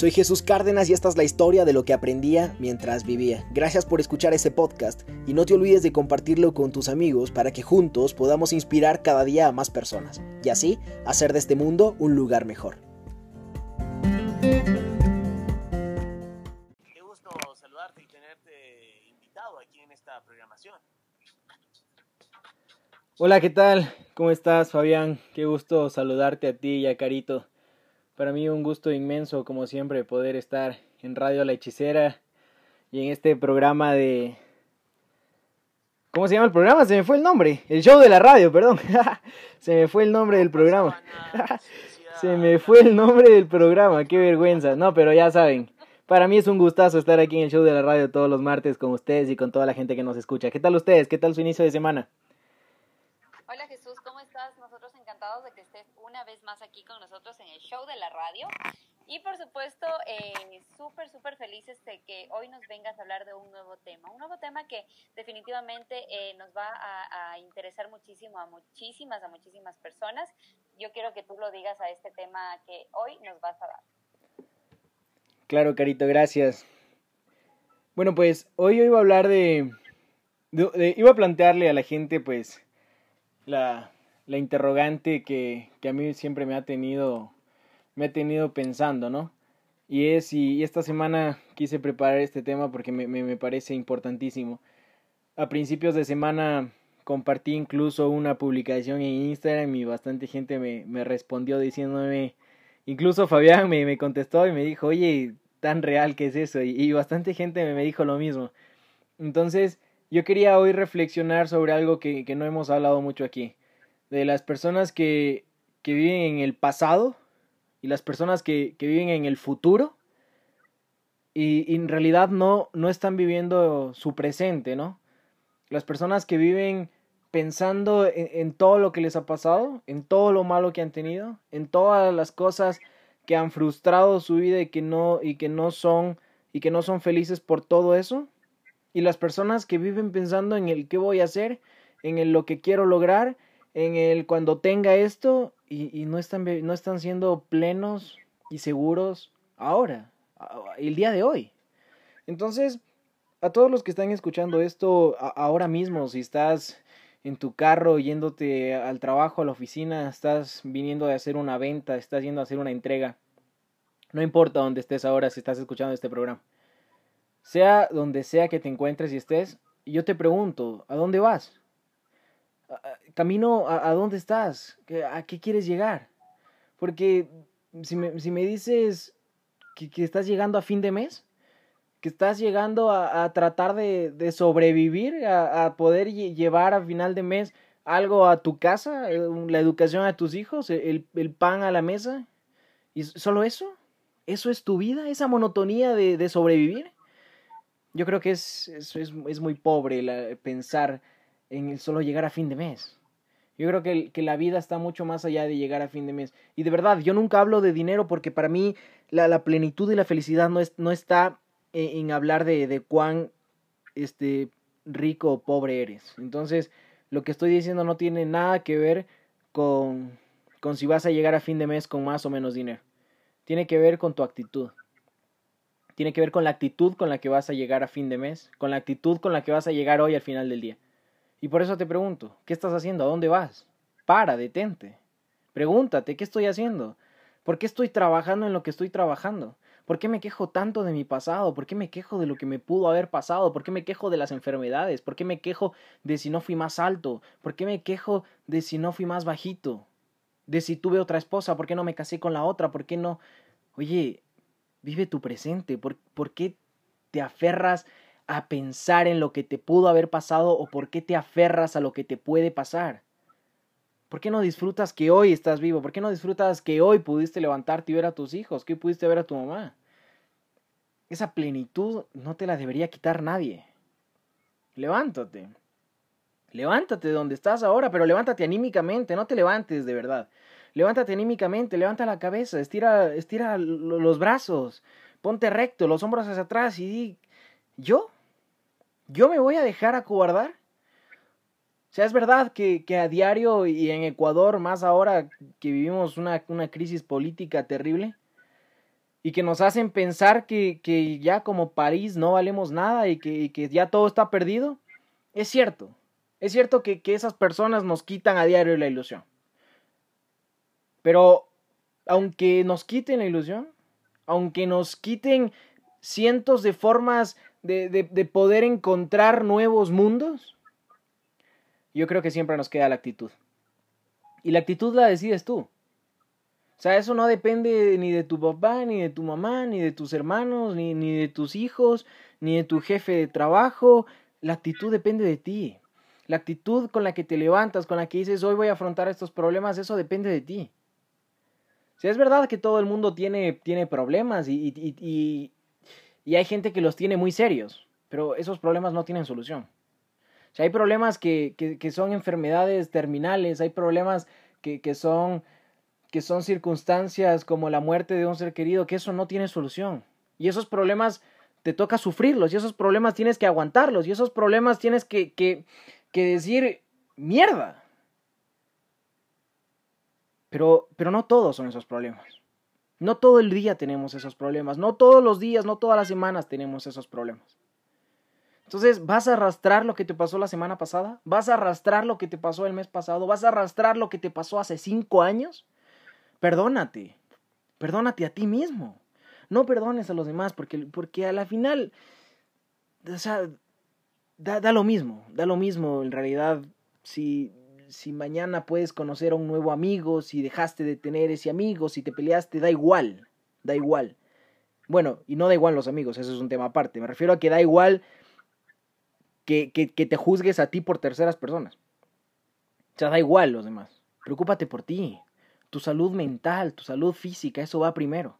Soy Jesús Cárdenas y esta es la historia de lo que aprendía mientras vivía. Gracias por escuchar este podcast y no te olvides de compartirlo con tus amigos para que juntos podamos inspirar cada día a más personas y así hacer de este mundo un lugar mejor. Qué gusto saludarte y tenerte invitado aquí en esta programación. Hola, ¿qué tal? ¿Cómo estás, Fabián? Qué gusto saludarte a ti y a Carito. Para mí un gusto inmenso, como siempre, poder estar en Radio La Hechicera y en este programa de... ¿Cómo se llama el programa? Se me fue el nombre. El show de la radio, perdón. se me fue el nombre del programa. se me fue el nombre del programa. Qué vergüenza. No, pero ya saben. Para mí es un gustazo estar aquí en el show de la radio todos los martes con ustedes y con toda la gente que nos escucha. ¿Qué tal ustedes? ¿Qué tal su inicio de semana? Hola Jesús, encantados de que estés una vez más aquí con nosotros en el show de la radio. Y por supuesto, eh, súper, súper felices de que hoy nos vengas a hablar de un nuevo tema. Un nuevo tema que definitivamente eh, nos va a, a, interesar muchísimo a muchísimas, a muchísimas personas. Yo quiero que tú lo digas a este tema que hoy nos vas a dar. Claro, Carito, gracias. Bueno, pues hoy yo iba a hablar de, de, de iba a plantearle a la gente, pues, la, la interrogante que, que, a mí siempre me ha tenido me ha tenido pensando, ¿no? Y es, y esta semana quise preparar este tema porque me, me, me parece importantísimo. A principios de semana compartí incluso una publicación en Instagram y bastante gente me, me respondió diciéndome, incluso Fabián me, me, contestó y me dijo, oye, tan real que es eso, y, y bastante gente me, me, dijo lo mismo. Entonces, yo quería hoy reflexionar sobre algo que, que no hemos hablado mucho aquí de las personas que, que viven en el pasado y las personas que, que viven en el futuro y, en realidad no, no están viviendo su presente, ¿no? Las personas que viven pensando en, en, todo lo que les ha pasado, en todo lo malo que han tenido, en todas las cosas que han frustrado su vida y que no, y que no son y que no son felices por todo eso. Y las personas que viven pensando en el qué voy a hacer, en lo que quiero lograr en el cuando tenga esto y, y, no, están, no están siendo plenos y seguros ahora, el día de hoy. Entonces, a todos los que están escuchando esto ahora mismo, si estás en tu carro yéndote al trabajo, a la oficina, estás viniendo de hacer una venta, estás yendo a hacer una entrega, no importa dónde estés ahora si estás escuchando este programa. Sea donde sea que te encuentres y estés, yo te pregunto, ¿a dónde vas? Camino a, a, dónde estás, a qué quieres llegar. Porque si me, si me dices que, que, estás llegando a fin de mes, que estás llegando a, a tratar de, de sobrevivir, a, a, poder llevar a final de mes algo a tu casa, la educación a tus hijos, el, el pan a la mesa, y solo eso, eso es tu vida, esa monotonía de, de sobrevivir. Yo creo que es, es, es, muy pobre pensar en el solo llegar a fin de mes. Yo creo que, que, la vida está mucho más allá de llegar a fin de mes. Y de verdad, yo nunca hablo de dinero porque para mí la, la plenitud y la felicidad no, es, no está en, en hablar de, de, cuán este, rico o pobre eres. Entonces, lo que estoy diciendo no tiene nada que ver con, con si vas a llegar a fin de mes con más o menos dinero. Tiene que ver con tu actitud. Tiene que ver con la actitud con la que vas a llegar a fin de mes, con la actitud con la que vas a llegar hoy al final del día. Y por eso te pregunto, ¿qué estás haciendo? ¿A dónde vas? Para, detente. Pregúntate, ¿qué estoy haciendo? ¿Por qué estoy trabajando en lo que estoy trabajando? ¿Por qué me quejo tanto de mi pasado? ¿Por qué me quejo de lo que me pudo haber pasado? ¿Por qué me quejo de las enfermedades? ¿Por qué me quejo de si no fui más alto? ¿Por qué me quejo de si no fui más bajito? De si tuve otra esposa, ¿por qué no me casé con la otra? ¿Por qué no? Oye, vive tu presente. ¿Por, por qué te aferras a pensar en lo que te pudo haber pasado o por qué te aferras a lo que te puede pasar? ¿Por qué no disfrutas que hoy estás vivo? ¿Por qué no disfrutas que hoy pudiste levantarte y ver a tus hijos? Que pudiste ver a tu mamá? Esa plenitud no te la debería quitar nadie. Levántate. Levántate de donde estás ahora, pero levántate anímicamente, no te levantes de verdad. Levántate anímicamente, levanta la cabeza, estira, estira los brazos, ponte recto, los hombros hacia atrás y di, ¿yo? ¿Yo me voy a dejar acobardar? O sea, es verdad que, que, a diario y en Ecuador, más ahora que vivimos una, una crisis política terrible, y que nos hacen pensar que, que ya como París no valemos nada y que, que ya todo está perdido, es cierto. Es cierto que, que esas personas nos quitan a diario la ilusión. Pero aunque nos quiten la ilusión, aunque nos quiten cientos de formas de, de, de, poder encontrar nuevos mundos, yo creo que siempre nos queda la actitud. Y la actitud la decides tú. O sea, eso no depende ni de tu papá, ni de tu mamá, ni de tus hermanos, ni, ni de tus hijos, ni de tu jefe de trabajo. La actitud depende de ti. La actitud con la que te levantas, con la que dices, hoy voy a afrontar estos problemas, eso depende de ti. Si es verdad que todo el mundo tiene, tiene problemas y, y, hay gente que los tiene muy serios, pero esos problemas no tienen solución. O sea, hay problemas que, que, que son enfermedades terminales, hay problemas que, que, son, que son circunstancias como la muerte de un ser querido, que eso no tiene solución. Y esos problemas te toca sufrirlos, y esos problemas tienes que aguantarlos, y esos problemas tienes que, que, que decir, mierda, pero, pero no todos son esos problemas. No todo el día tenemos esos problemas. No todos los días, no todas las semanas tenemos esos problemas. Entonces, ¿vas a arrastrar lo que te pasó la semana pasada? ¿Vas a arrastrar lo que te pasó el mes pasado? ¿Vas a arrastrar lo que te pasó hace cinco años? Perdónate. Perdónate a ti mismo. No perdones a los demás porque, porque a la final, o sea, da, da lo mismo. Da lo mismo en realidad si si mañana puedes conocer a un nuevo amigo, si dejaste de tener ese amigo, si te peleaste, da igual, da igual. Bueno, y no da igual los amigos, eso es un tema aparte. Me refiero a que da igual que, que, que te juzgues a ti por terceras personas. O sea, da igual los demás. Preocúpate por ti. Tu salud mental, tu salud física, eso va primero.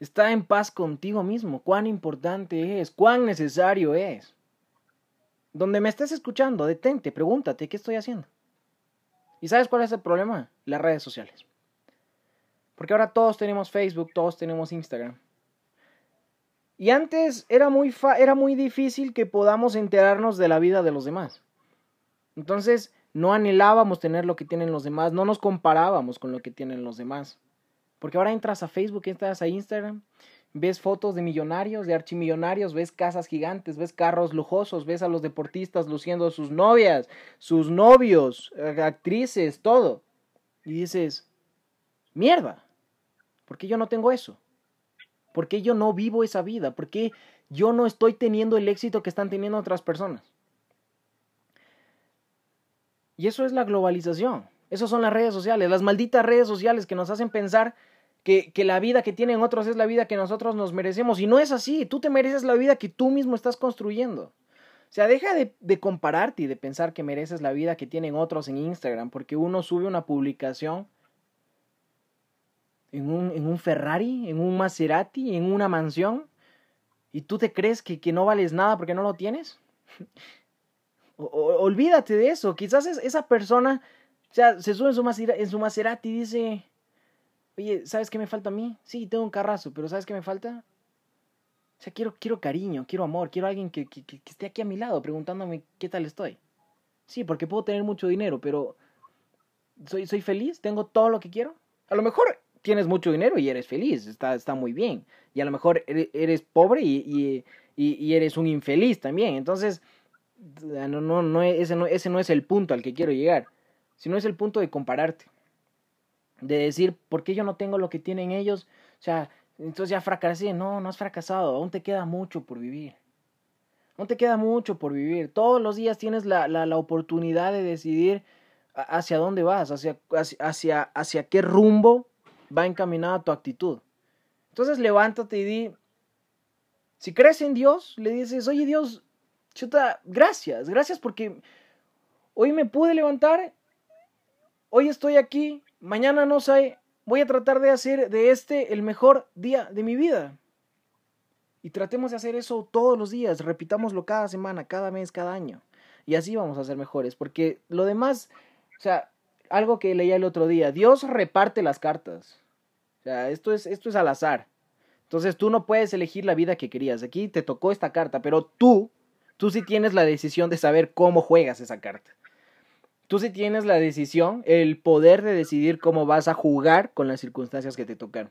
Está en paz contigo mismo. Cuán importante es, cuán necesario es. Donde me estés escuchando, detente, pregúntate, ¿qué estoy haciendo? ¿Y sabes cuál es el problema? Las redes sociales. Porque ahora todos tenemos Facebook, todos tenemos Instagram. Y antes era muy, era muy difícil que podamos enterarnos de la vida de los demás. Entonces no anhelábamos tener lo que tienen los demás, no nos comparábamos con lo que tienen los demás. Porque ahora entras a Facebook, entras a Instagram ves fotos de millonarios, de archimillonarios, ves casas gigantes, ves carros lujosos, ves a los deportistas luciendo sus novias, sus novios, eh, actrices, todo. Y dices, mierda, ¿por qué yo no tengo eso? ¿Por qué yo no vivo esa vida? ¿Por qué yo no estoy teniendo el éxito que están teniendo otras personas? Y eso es la globalización. Esas son las redes sociales, las malditas redes sociales que nos hacen pensar que, la vida que tienen otros es la vida que nosotros nos merecemos. Y no es así, tú te mereces la vida que tú mismo estás construyendo. O sea, deja de, compararte y de pensar que mereces la vida que tienen otros en Instagram, porque uno sube una publicación en un, en un Ferrari, en un Maserati, en una mansión, y tú te crees que, que no vales nada porque no lo tienes. o, olvídate de eso. Quizás es, esa persona o sea, se sube en su Maserati y dice, Oye, ¿sabes qué me falta a mí? Sí, tengo un carrazo, pero ¿sabes qué me falta? O sea, quiero, quiero cariño, quiero amor, quiero alguien que, que, que esté aquí a mi lado preguntándome qué tal estoy. Sí, porque puedo tener mucho dinero, pero ¿soy, soy feliz? ¿Tengo todo lo que quiero? A lo mejor tienes mucho dinero y eres feliz, está, está muy bien. Y a lo mejor eres pobre y, y, y, y eres un infeliz también. Entonces, no, no, no, ese no, ese no es el punto al que quiero llegar, sino es el punto de compararte de decir, ¿por qué yo no tengo lo que tienen ellos? O sea, entonces ya fracasé. No, no has fracasado, aún te queda mucho por vivir. Aún te queda mucho por vivir. Todos los días tienes la, la, la oportunidad de decidir hacia dónde vas, hacia, hacia, hacia qué rumbo va encaminada tu actitud. Entonces levántate y di, si crees en Dios, le dices, oye Dios, chuta, gracias, gracias porque hoy me pude levantar, hoy estoy aquí, mañana no sé, voy a tratar de hacer de este el mejor día de mi vida. Y tratemos de hacer eso todos los días, repitámoslo cada semana, cada mes, cada año. Y así vamos a ser mejores, porque lo demás, o sea, algo que leía el otro día, Dios reparte las cartas. O sea, esto es, esto es al azar. Entonces tú no puedes elegir la vida que querías. Aquí te tocó esta carta, pero tú, tú sí tienes la decisión de saber cómo juegas esa carta. Tú sí tienes la decisión, el poder de decidir cómo vas a jugar con las circunstancias que te tocan.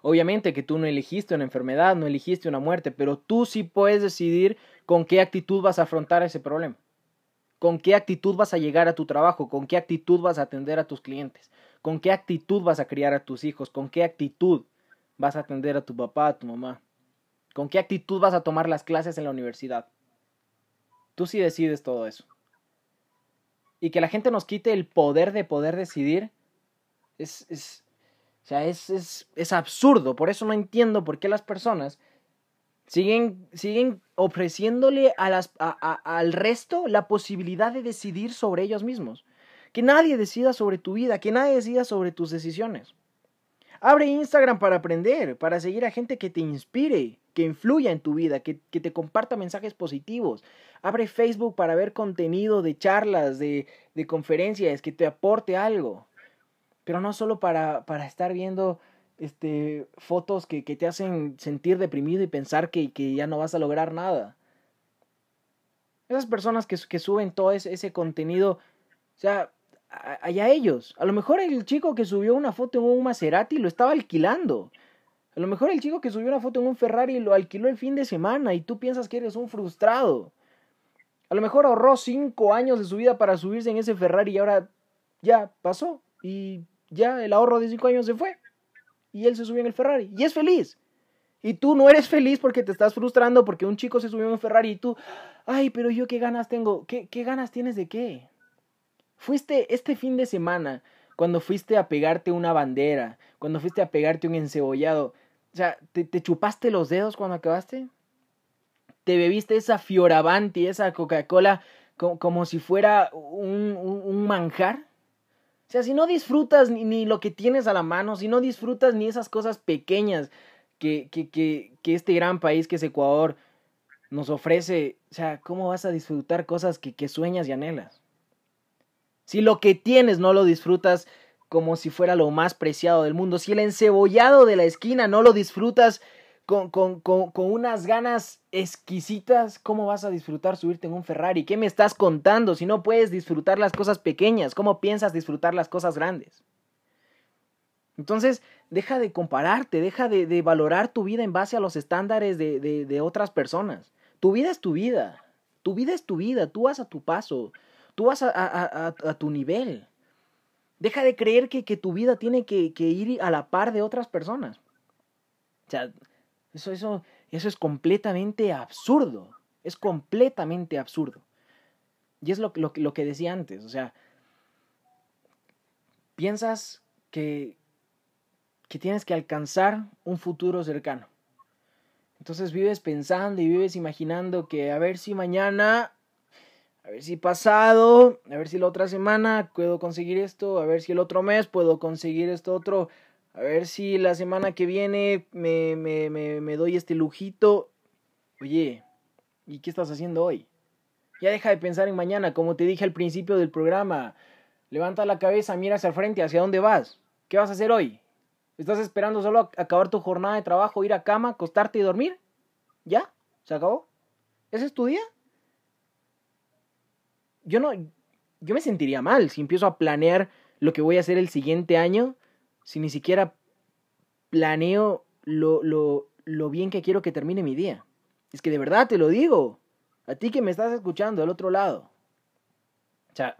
Obviamente que tú no elegiste una enfermedad, no elegiste una muerte, pero tú sí puedes decidir con qué actitud vas a afrontar ese problema. Con qué actitud vas a llegar a tu trabajo, con qué actitud vas a atender a tus clientes, con qué actitud vas a criar a tus hijos, con qué actitud vas a atender a tu papá, a tu mamá, con qué actitud vas a tomar las clases en la universidad. Tú sí decides todo eso. Y que la gente nos quite el poder de poder decidir es, es, o sea, es, es, es absurdo. Por eso no entiendo por qué las personas siguen, siguen ofreciéndole a las, al resto la posibilidad de decidir sobre ellos mismos. Que nadie decida sobre tu vida, que nadie decida sobre tus decisiones. Abre Instagram para aprender, para seguir a gente que te inspire, que influya en tu vida, que, que, te comparta mensajes positivos. Abre Facebook para ver contenido de charlas, de, de conferencias, que te aporte algo pero no solo para, para estar viendo este, fotos que, que, te hacen sentir deprimido y pensar que, que, ya no vas a lograr nada. Esas personas que, que suben todo ese, ese, contenido, o sea, allá ellos. A lo mejor el chico que subió una foto en un Maserati lo estaba alquilando. A lo mejor el chico que subió una foto en un Ferrari lo alquiló el fin de semana y tú piensas que eres un frustrado. A lo mejor ahorró cinco años de su vida para subirse en ese Ferrari y ahora ya pasó. Y ya el ahorro de cinco años se fue. Y él se subió en el Ferrari. Y es feliz. Y tú no eres feliz porque te estás frustrando porque un chico se subió en un Ferrari y tú, ay, pero yo qué ganas tengo. ¿Qué, qué ganas tienes de qué? Fuiste este fin de semana cuando fuiste a pegarte una bandera, cuando fuiste a pegarte un encebollado. Sea, ¿te, te chupaste los dedos cuando acabaste? ¿Te bebiste esa Fioravanti, esa Coca-Cola como, como, si fuera un, un, un manjar? O sea, si no disfrutas ni, ni, lo que tienes a la mano, si no disfrutas ni esas cosas pequeñas que, que, que, que, este gran país que es Ecuador nos ofrece, o sea, ¿cómo vas a disfrutar cosas que, que sueñas y anhelas? Si lo que tienes no lo disfrutas como si fuera lo más preciado del mundo, si el encebollado de la esquina no lo disfrutas con, con, con, con, unas ganas exquisitas, ¿cómo vas a disfrutar subirte en un Ferrari? ¿Qué me estás contando? Si no puedes disfrutar las cosas pequeñas, ¿cómo piensas disfrutar las cosas grandes? Entonces, deja de compararte, deja de, de valorar tu vida en base a los estándares de, de, de, otras personas. Tu vida es tu vida, tu vida es tu vida, tú vas a tu paso, tú vas a, a, a, a tu nivel. Deja de creer que, que tu vida tiene que, que ir a la par de otras personas. O sea, eso, eso, eso es completamente absurdo. Es completamente absurdo. Y es lo, lo, lo que decía antes. O sea, piensas que, que tienes que alcanzar un futuro cercano. Entonces vives pensando y vives imaginando que a ver si mañana, a ver si pasado, a ver si la otra semana puedo conseguir esto, a ver si el otro mes puedo conseguir esto otro, a ver si la semana que viene me, me, me, doy este lujito. Oye, ¿y qué estás haciendo hoy? Ya deja de pensar en mañana, como te dije al principio del programa. Levanta la cabeza, mira hacia el frente, hacia dónde vas. ¿Qué vas a hacer hoy? ¿Estás esperando solo acabar tu jornada de trabajo, ir a cama, acostarte y dormir? ¿Ya? ¿Se acabó? ¿Ese es tu día? Yo no. Yo me sentiría mal si empiezo a planear lo que voy a hacer el siguiente año si ni siquiera planeo lo, lo, lo bien que quiero que termine mi día? Es que de verdad te lo digo. A ti que me estás escuchando del otro lado. O sea,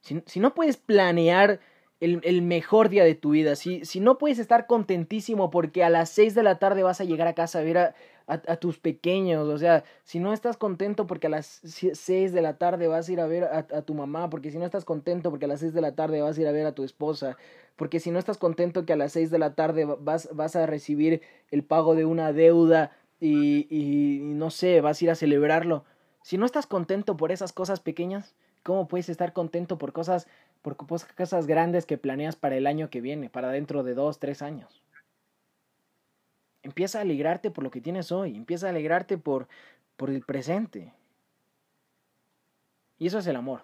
si, si no puedes planear el, el, mejor día de tu vida, si, si no puedes estar contentísimo porque a las 6 de la tarde vas a llegar a casa a ver a, a, tus pequeños, o sea, si no estás contento porque a las 6 de la tarde vas a ir a ver a, a, tu mamá, porque si no estás contento porque a las 6 de la tarde vas a ir a ver a tu esposa, porque si no estás contento que a las 6 de la tarde vas, vas a recibir el pago de una deuda y, y no sé, vas a ir a celebrarlo, si no estás contento por esas cosas pequeñas, ¿cómo puedes estar contento por cosas, por cosas grandes que planeas para el año que viene, para dentro de dos, tres años? Empieza a alegrarte por lo que tienes hoy, empieza a alegrarte por, por el presente. Y eso es el amor.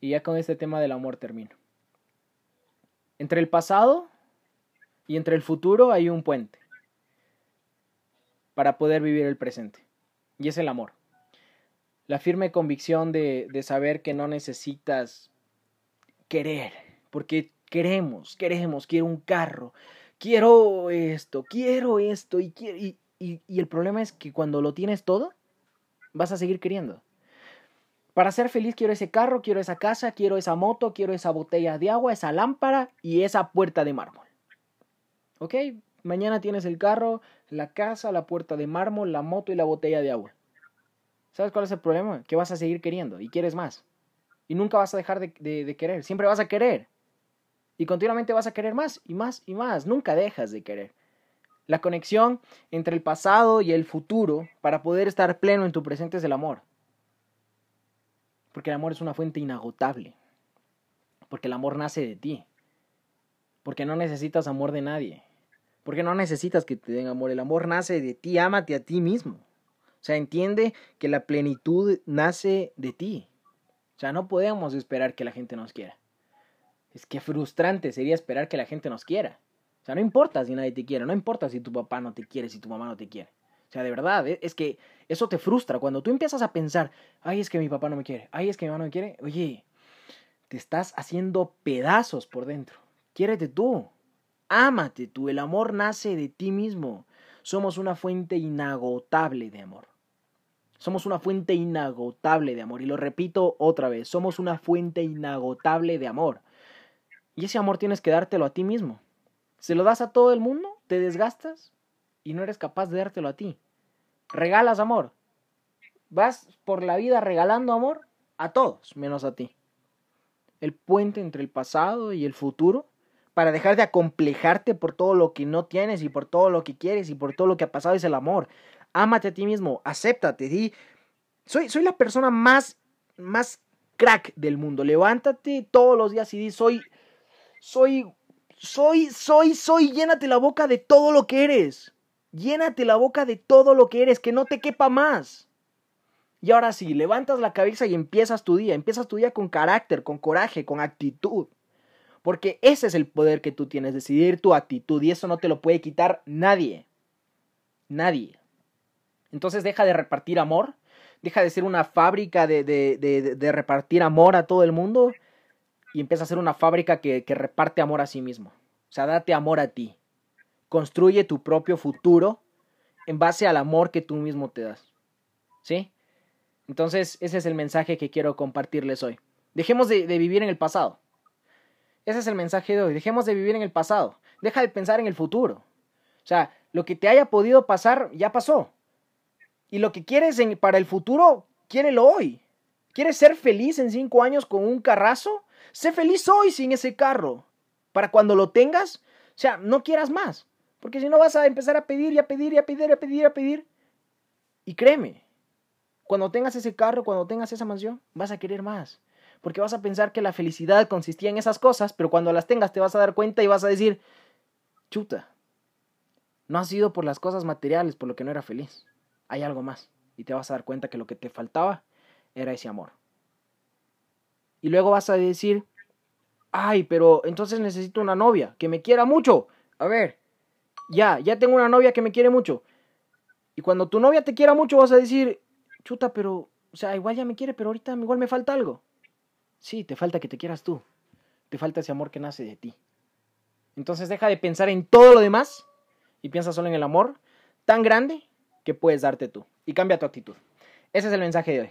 Y ya con este tema del amor termino. Entre el pasado y entre el futuro hay un puente para poder vivir el presente. Y es el amor. La firme convicción de, de saber que no necesitas querer, porque queremos, queremos, quiero un carro, quiero esto, quiero esto y, y, y, y el problema es que cuando lo tienes todo, vas a seguir queriendo. Para ser feliz quiero ese carro, quiero esa casa, quiero esa moto, quiero esa botella de agua, esa lámpara y esa puerta de mármol. ¿Ok? Mañana tienes el carro, la casa, la puerta de mármol, la moto y la botella de agua. ¿Sabes cuál es el problema? Que vas a seguir queriendo y quieres más. Y nunca vas a dejar de, de, de querer, siempre vas a querer. Y continuamente vas a querer más y más y más. Nunca dejas de querer. La conexión entre el pasado y el futuro para poder estar pleno en tu presente es el amor. Porque el amor es una fuente inagotable. Porque el amor nace de ti. Porque no necesitas amor de nadie. Porque no necesitas que te den amor. El amor nace de ti. Ámate a ti mismo. O sea, entiende que la plenitud nace de ti. O sea, no podemos esperar que la gente nos quiera. Es que frustrante sería esperar que la gente nos quiera. O sea, no importa si nadie te quiere, no importa si tu papá no te quiere, si tu mamá no te quiere. O sea, de verdad, e, es que eso te frustra. Cuando tú empiezas a pensar, ay, es que mi papá no me quiere, ay, es que mi mamá no me quiere, oye, te estás haciendo pedazos por dentro. Quiérete tú. Ámate tú. El amor nace de ti mismo. Somos una fuente inagotable de amor. Somos una fuente inagotable de amor. Y lo repito otra vez, somos una fuente inagotable de amor. Y ese amor tienes que dártelo a ti mismo. Se lo das a todo el mundo, te desgastas y no eres capaz de dártelo a ti. Regalas amor. Vas por la vida regalando amor a todos, menos a ti. El puente entre el pasado y el futuro para dejar de acomplejarte por todo lo que no tienes y por todo lo que quieres y por todo lo que ha pasado es el amor. Ámate a ti mismo, acéptate, di, soy, soy la persona más, más crack del mundo. Levántate todos los días y di, soy, soy, soy, soy, soy, llénate la boca de todo lo que eres. Llénate la boca de todo lo que eres, que no te quepa más. Y ahora sí, levantas la cabeza y empiezas tu día. Empiezas tu día con carácter, con coraje, con actitud. Porque ese es el poder que tú tienes, decidir tu actitud. Y eso no te lo puede quitar nadie. Nadie. Entonces deja de repartir amor. Deja de ser una fábrica de, de, de, de repartir amor a todo el mundo. Y empieza a ser una fábrica que, reparte amor a sí mismo. O sea, date amor a ti. Construye tu propio futuro en base al amor que tú mismo te das. ¿Sí? Entonces, ese es el mensaje que quiero compartirles hoy. Dejemos de, vivir en el pasado. Ese es el mensaje de hoy. Dejemos de vivir en el pasado. Deja de pensar en el futuro. O sea, lo que te haya podido pasar ya pasó. Y lo que quieres para el futuro, quiérelo hoy. ¿Quieres ser feliz en cinco años con un carrazo? Sé feliz hoy sin ese carro. Para cuando lo tengas, o sea, no quieras más. Porque si no vas a empezar a pedir y a pedir y a pedir y a pedir y a pedir. Y créeme, cuando tengas ese carro, cuando tengas esa mansión, vas a querer más. Porque vas a pensar que la felicidad consistía en esas cosas, pero cuando las tengas te vas a dar cuenta y vas a decir, chuta, no ha sido por las cosas materiales por lo que no era feliz. Hay algo más. Y te vas a dar cuenta que lo que te faltaba era ese amor. Y luego vas a decir, ay, pero entonces necesito una novia que me quiera mucho. A ver, ya, ya tengo una novia que me quiere mucho. Y cuando tu novia te quiera mucho vas a decir, chuta, pero, o sea, igual ya me quiere, pero ahorita igual me falta algo. Sí, te falta que te quieras tú. Te falta ese amor que nace de ti. Entonces deja de pensar en todo lo demás y piensa solo en el amor tan grande que puedes darte tú. Y cambia tu actitud. Ese es el mensaje de hoy.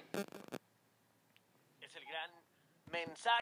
Es el gran mensaje.